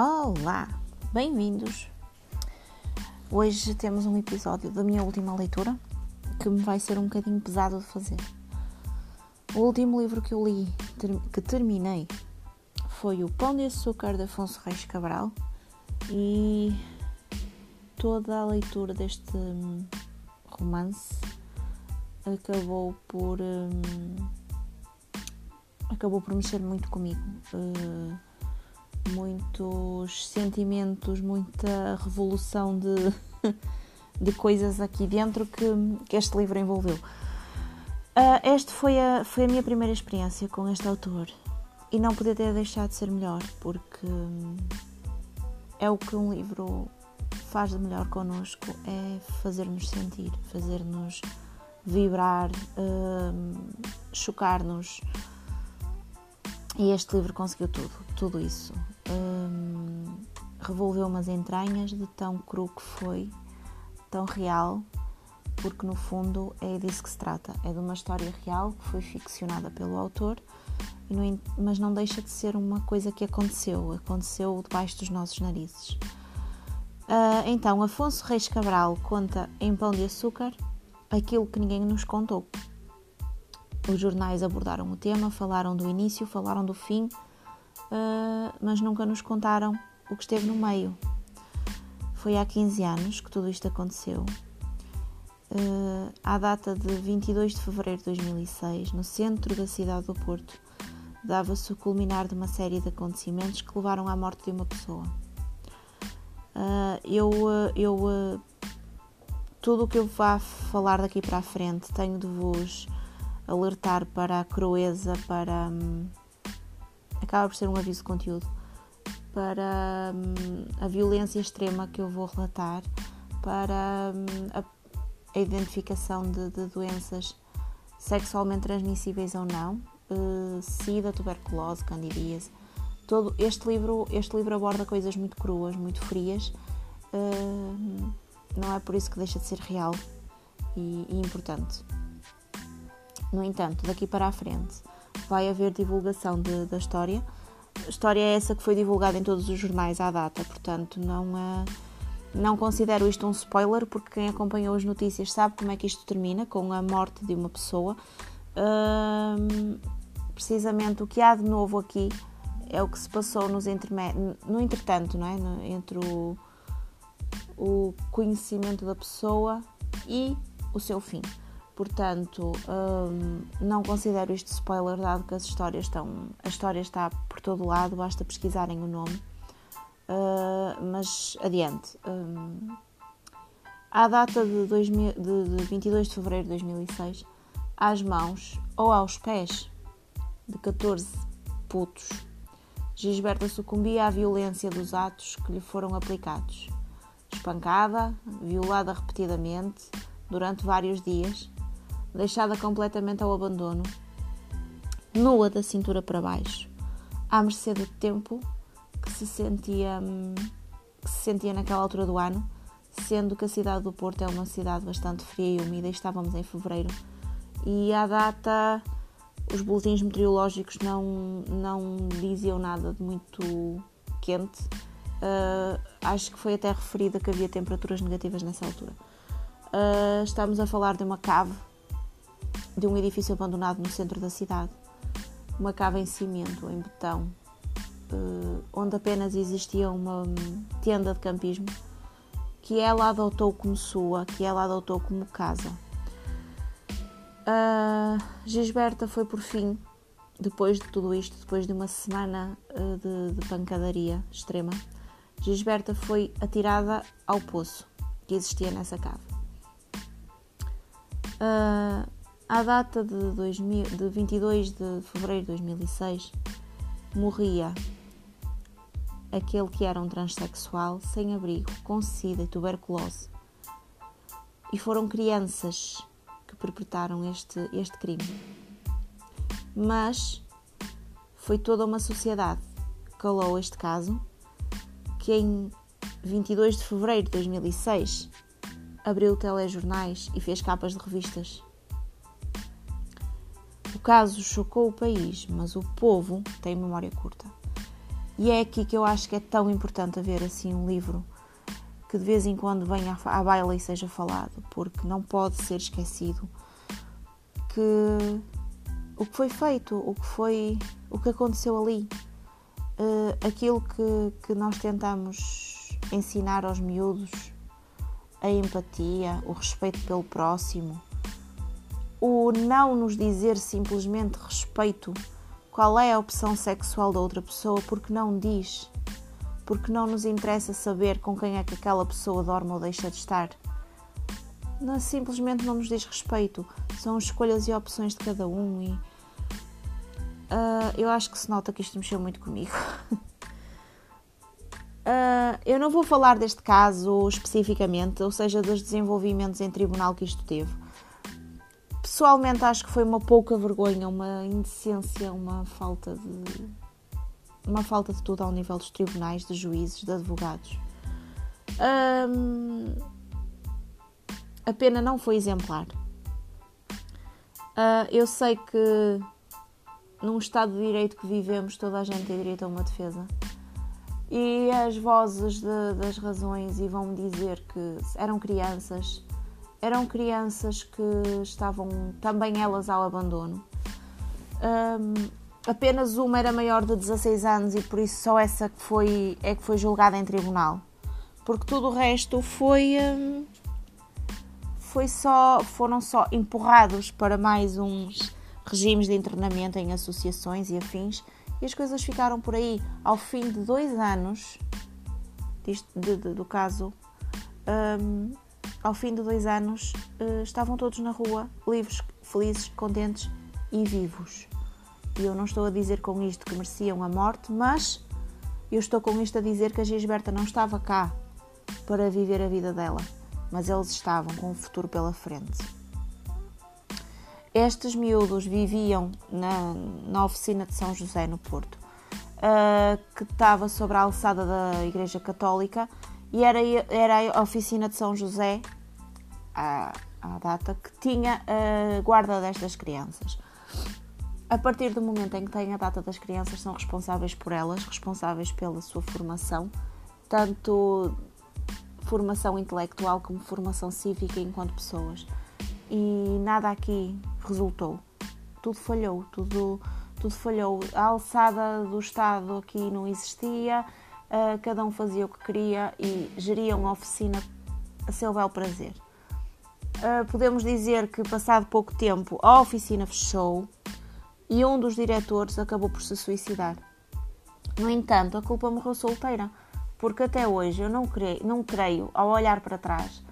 Olá, bem-vindos. Hoje temos um episódio da minha última leitura que me vai ser um bocadinho pesado de fazer. O último livro que eu li, que terminei, foi O Pão de Açúcar de Afonso Reis Cabral e toda a leitura deste hum, romance acabou por hum, acabou por mexer muito comigo. Uh, muitos sentimentos, muita revolução de, de coisas aqui dentro que, que este livro envolveu. Uh, este foi a, foi a minha primeira experiência com este autor e não podia ter deixado de ser melhor, porque é o que um livro faz de melhor connosco, é fazer-nos sentir, fazer-nos vibrar, uh, chocar-nos. E este livro conseguiu tudo, tudo isso. Um, Revolveu-me as entranhas de tão cru que foi, tão real, porque no fundo é disso que se trata. É de uma história real que foi ficcionada pelo autor, mas não deixa de ser uma coisa que aconteceu, aconteceu debaixo dos nossos narizes. Uh, então, Afonso Reis Cabral conta em Pão de Açúcar aquilo que ninguém nos contou. Os jornais abordaram o tema, falaram do início, falaram do fim, uh, mas nunca nos contaram o que esteve no meio. Foi há 15 anos que tudo isto aconteceu. Uh, à data de 22 de fevereiro de 2006, no centro da cidade do Porto, dava-se o culminar de uma série de acontecimentos que levaram à morte de uma pessoa. Uh, eu, eu tudo o que eu vá falar daqui para a frente tenho de vos alertar para a crueza, para. Hum, acaba por ser um aviso de conteúdo, para hum, a violência extrema que eu vou relatar, para hum, a, a, identificação de, de, doenças sexualmente transmissíveis ou não, uh, sida, tuberculose, candidíase. Todo este livro, este livro aborda coisas muito cruas, muito frias. Uh, não é por isso que deixa de ser real e, e importante. No entanto, daqui para a frente vai haver divulgação de, da história. A história é essa que foi divulgada em todos os jornais à data, portanto, não, uh, não considero isto um spoiler, porque quem acompanhou as notícias sabe como é que isto termina com a morte de uma pessoa. Uh, precisamente o que há de novo aqui é o que se passou nos no entretanto, não é? No, entre o, o conhecimento da pessoa e o seu fim. Portanto, hum, não considero isto spoiler, dado que as histórias estão. A história está por todo lado, basta pesquisarem o nome. Uh, mas adiante. Um, à data de, 2000, de, de 22 de fevereiro de 2006, às mãos ou aos pés de 14 putos, Gisberta sucumbia à violência dos atos que lhe foram aplicados. Espancada, violada repetidamente durante vários dias, deixada completamente ao abandono, nua da cintura para baixo, à mercê do tempo que se sentia, hum, que se sentia naquela altura do ano, sendo que a cidade do Porto é uma cidade bastante fria e úmida e estávamos em fevereiro. E à data os boletins meteorológicos não, não diziam nada de muito quente. Uh, acho que foi até referida que havia temperaturas negativas nessa altura. Uh, estamos a falar de uma cave de um edifício abandonado no centro da cidade, uma cava em cimento, em betão, uh, onde apenas existia uma tenda de campismo que ela adotou como sua, que ela adotou como casa. Uh, Gisberta foi por fim, depois de tudo isto, depois de uma semana uh, de, de pancadaria extrema, Gisberta foi atirada ao poço que existia nessa cava. Uh, à data de, 2000, de 22 de fevereiro de 2006, morria aquele que era um transexual sem abrigo, com sida e tuberculose. E foram crianças que perpetraram este, este crime. Mas foi toda uma sociedade que calou este caso, que em 22 de fevereiro de 2006 abriu telejornais e fez capas de revistas o caso chocou o país, mas o povo tem memória curta. E é aqui que eu acho que é tão importante haver assim um livro que de vez em quando venha à baila e seja falado, porque não pode ser esquecido que o que foi feito, o que foi, o que aconteceu ali, uh, aquilo que, que nós tentamos ensinar aos miúdos, a empatia, o respeito pelo próximo, o não nos dizer simplesmente respeito qual é a opção sexual da outra pessoa porque não diz, porque não nos interessa saber com quem é que aquela pessoa dorme ou deixa de estar. Não, simplesmente não nos diz respeito. São escolhas e opções de cada um e uh, eu acho que se nota que isto mexeu muito comigo. uh, eu não vou falar deste caso especificamente, ou seja, dos desenvolvimentos em tribunal que isto teve. Pessoalmente acho que foi uma pouca vergonha, uma indecência, uma falta de uma falta de tudo ao nível dos tribunais, de juízes, de advogados. A pena não foi exemplar. Uh, eu sei que num Estado de Direito que vivemos, toda a gente tem direito a uma defesa. E as vozes de, das razões e vão dizer que eram crianças, eram crianças que estavam também elas ao abandono. Um, apenas uma era maior de 16 anos e por isso só essa que foi, é que foi julgada em tribunal. Porque tudo o resto foi, hum, foi só, foram só empurrados para mais uns regimes de internamento em associações e afins e as coisas ficaram por aí. Ao fim de dois anos disto, de, de, do caso, um, ao fim de dois anos, uh, estavam todos na rua, livres, felizes, contentes e vivos. E eu não estou a dizer com isto que mereciam a morte, mas eu estou com isto a dizer que a Gisberta não estava cá para viver a vida dela, mas eles estavam com o futuro pela frente. Estes miúdos viviam na, na oficina de São José, no Porto, uh, que estava sobre a alçada da Igreja Católica, e era, era a oficina de São José, à, à data, que tinha a guarda destas crianças a partir do momento em que têm a data das crianças, são responsáveis por elas, responsáveis pela sua formação, tanto formação intelectual como formação cívica enquanto pessoas. E nada aqui resultou. Tudo falhou, tudo, tudo falhou. A alçada do Estado aqui não existia, uh, cada um fazia o que queria e geriam a oficina a seu bel prazer. Uh, podemos dizer que, passado pouco tempo, a oficina fechou e um dos diretores acabou por se suicidar. No entanto, a culpa morreu solteira, porque até hoje eu não creio, não creio ao olhar para trás,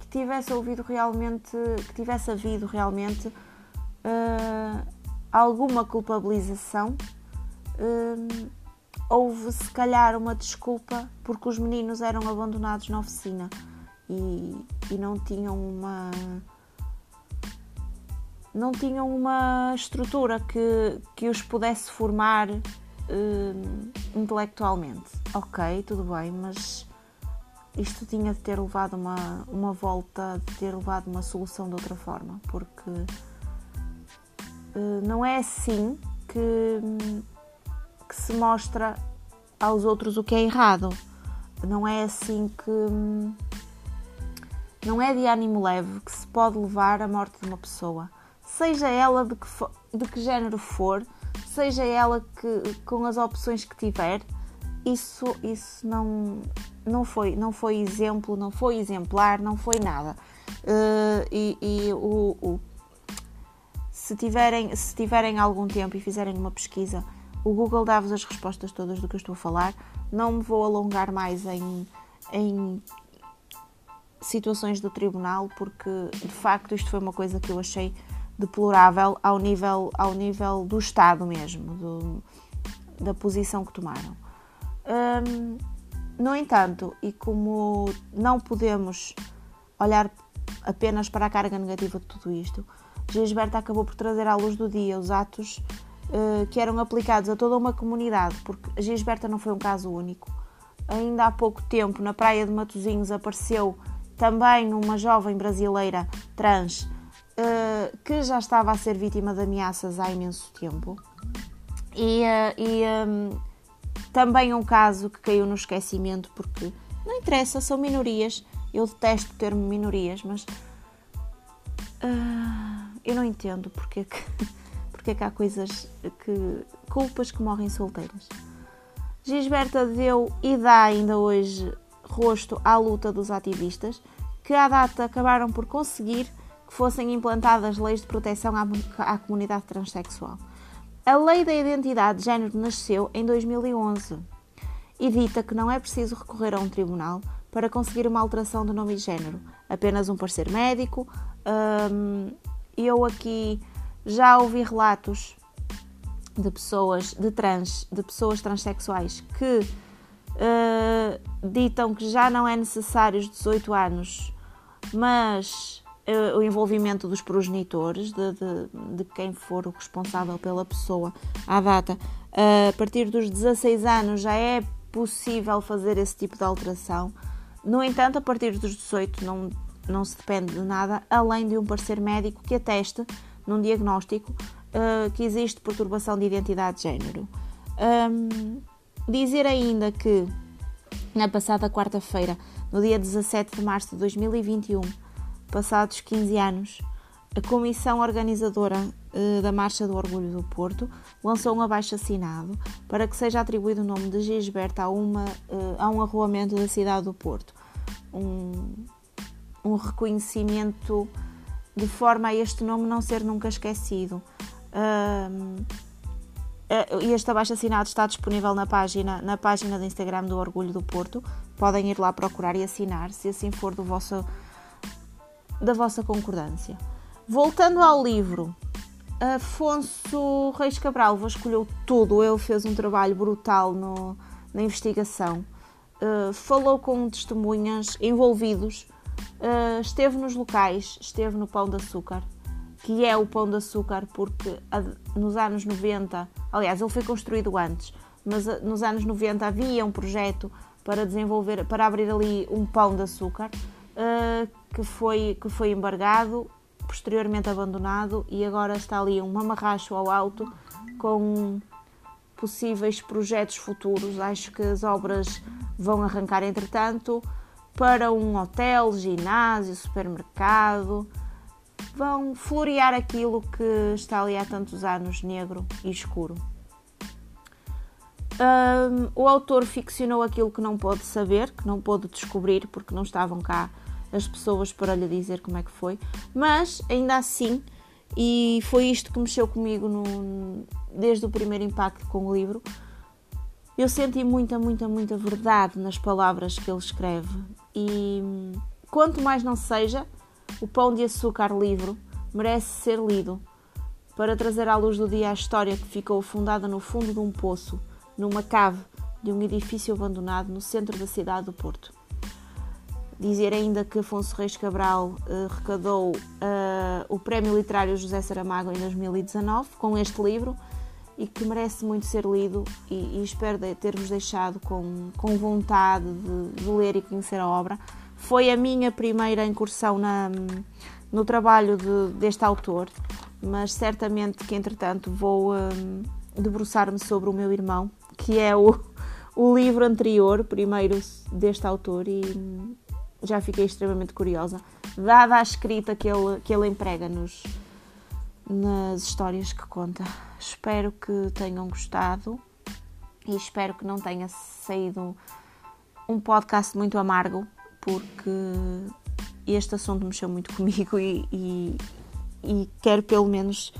que tivesse ouvido realmente, que tivesse havido realmente uh, alguma culpabilização. Uh, houve se calhar uma desculpa porque os meninos eram abandonados na oficina e, e não tinham uma não tinham uma estrutura que, que os pudesse formar uh, intelectualmente. Ok, tudo bem, mas isto tinha de ter levado uma, uma volta, de ter levado uma solução de outra forma, porque uh, não é assim que, que se mostra aos outros o que é errado. Não é assim que. Não é de ânimo leve que se pode levar à morte de uma pessoa seja ela de que, for, de que género for, seja ela que, com as opções que tiver, isso, isso não, não, foi, não foi exemplo, não foi exemplar, não foi nada. Uh, e, e o, o, se, tiverem, se tiverem algum tempo e fizerem uma pesquisa, o Google dá-vos as respostas todas do que eu estou a falar. Não me vou alongar mais em, em situações do tribunal, porque de facto isto foi uma coisa que eu achei deplorável ao nível, ao nível do Estado mesmo, do, da posição que tomaram. Hum, no entanto, e como não podemos olhar apenas para a carga negativa de tudo isto, Gisberta acabou por trazer à luz do dia os atos uh, que eram aplicados a toda uma comunidade, porque a Gisberta não foi um caso único. Ainda há pouco tempo, na praia de Matosinhos, apareceu também uma jovem brasileira trans uh, que já estava a ser vítima de ameaças há imenso tempo e, uh, e um, também um caso que caiu no esquecimento porque não interessa, são minorias. Eu detesto o termo minorias, mas uh, eu não entendo porque é que, porque é que há coisas que. culpas que morrem solteiras. Gisberta deu e dá ainda hoje rosto à luta dos ativistas, que à data acabaram por conseguir que fossem implantadas leis de proteção à, à comunidade transexual. A Lei da Identidade de Género nasceu em 2011 e dita que não é preciso recorrer a um tribunal para conseguir uma alteração do nome e género, apenas um parecer médico. Um, eu aqui já ouvi relatos de pessoas de trans, de pessoas transexuais que uh, ditam que já não é necessário os 18 anos, mas uh, o envolvimento dos progenitores, de, de, de, quem for o responsável pela pessoa à data, uh, a partir dos 16 anos já é possível fazer esse tipo de alteração. No entanto, a partir dos 18 não, não se depende de nada, além de um parecer médico que ateste, num diagnóstico, uh, que existe perturbação de identidade de género. Um, dizer ainda que na passada quarta-feira, no dia 17 de março de 2021, passados 15 anos, a comissão organizadora uh, da Marcha do Orgulho do Porto lançou um abaixo-assinado para que seja atribuído o nome de Gisberta a, uma, uh, a um arruamento da cidade do Porto. Um, um reconhecimento de forma a este nome não ser nunca esquecido. Uh, este abaixo-assinado está disponível na página, na página do Instagram do Orgulho do Porto. Podem ir lá procurar e assinar, se assim for do vosso, da vossa concordância. Voltando ao livro, Afonso Reis Cabral vasculhou tudo, ele fez um trabalho brutal no, na investigação, uh, falou com testemunhas envolvidos, uh, esteve nos locais, esteve no Pão de Açúcar, que é o Pão de Açúcar porque nos anos 90, aliás, ele foi construído antes, mas uh, nos anos 90 havia um projeto para desenvolver, para abrir ali um pão de açúcar que, foi, que foi embargado posteriormente abandonado e agora está ali um mamarracho ao alto com possíveis projetos futuros. Acho que as obras vão arrancar entretanto para um hotel, ginásio, supermercado. Vão florear aquilo que está ali há tantos anos negro e escuro. Um, o autor ficcionou aquilo que não pôde saber, que não pôde descobrir porque não estavam cá as pessoas para lhe dizer como é que foi, mas ainda assim, e foi isto que mexeu comigo no, desde o primeiro impacto com o livro, eu senti muita, muita, muita verdade nas palavras que ele escreve. E quanto mais não seja, o Pão de Açúcar livro merece ser lido para trazer à luz do dia a história que ficou fundada no fundo de um poço, numa cave de um edifício abandonado no centro da cidade do Porto. Dizer ainda que Afonso Reis Cabral uh, recadou uh, o Prémio Literário José Saramago em 2019 com este livro e que merece muito ser lido e, e espero de ter-vos deixado com, com vontade de, de, ler e conhecer a obra. Foi a minha primeira incursão na, no trabalho de, deste autor, mas certamente que entretanto vou um, debruçar-me sobre o meu irmão, que é o, o livro anterior, primeiro deste autor, e já fiquei extremamente curiosa, dada a escrita que ele, que ele emprega nos, nas histórias que conta. Espero que tenham gostado e espero que não tenha saído um podcast muito amargo, porque este assunto mexeu muito comigo e, e, e quero pelo menos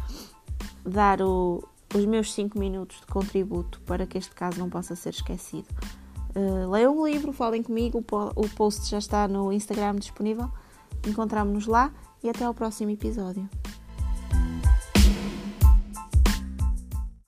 dar o, os meus 5 minutos de contributo para que este caso não possa ser esquecido. Uh, leiam o livro, falem comigo, o post já está no Instagram disponível. Encontramos-nos lá e até ao próximo episódio.